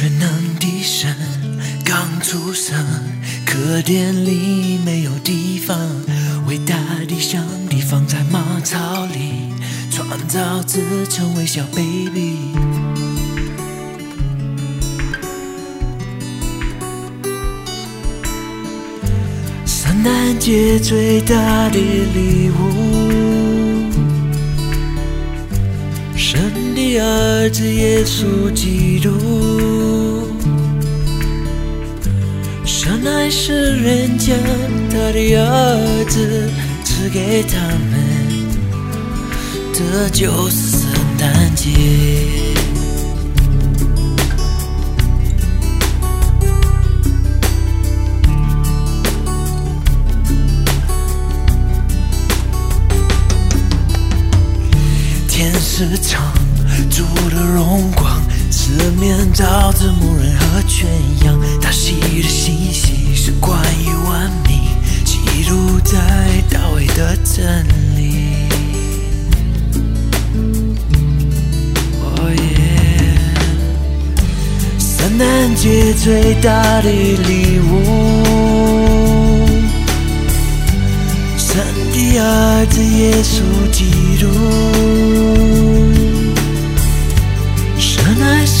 全能的神刚出生，客店里没有地方，伟大的上帝放在马槽里，创造自成为小 baby。圣诞节最大的礼物，神的儿子耶稣基督。是人，家他的儿子赐给他们，这就是圣诞节。天使长主的荣光，四面罩着牧人和全羊。大喜的信息是关于万民，记录在大卫的真理。哦耶！圣诞节最大的礼物。神的儿子耶稣基督，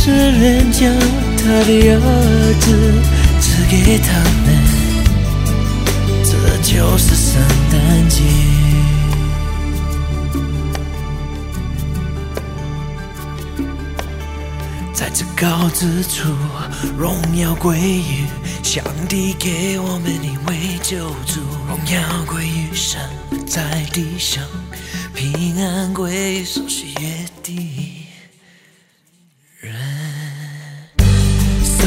爱世人，将他的儿子赐给他们，这就是圣诞节。在这高之处，荣耀归于上帝给我们一位救主，荣耀归于神，在地上平安归于所喜悦的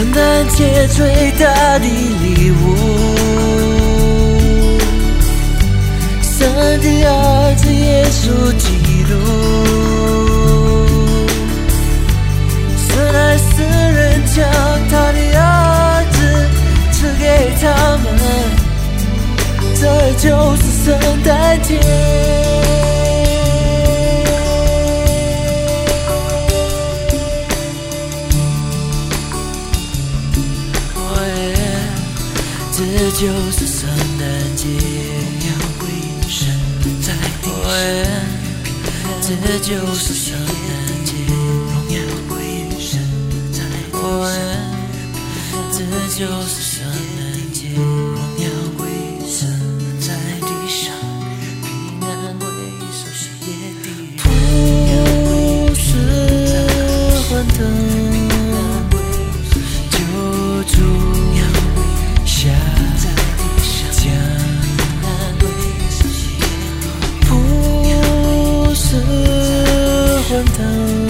圣诞节最大的礼物，神的儿子耶稣基督。神爱世人，将他的儿子赐给他们，这就是圣诞节。就是圣诞节，要归神在地上。这就是圣诞节，荣耀归于神在地上。这就是圣诞节，荣耀归于神在地上，平安归于手喜悦的人。普世欢腾，救主等。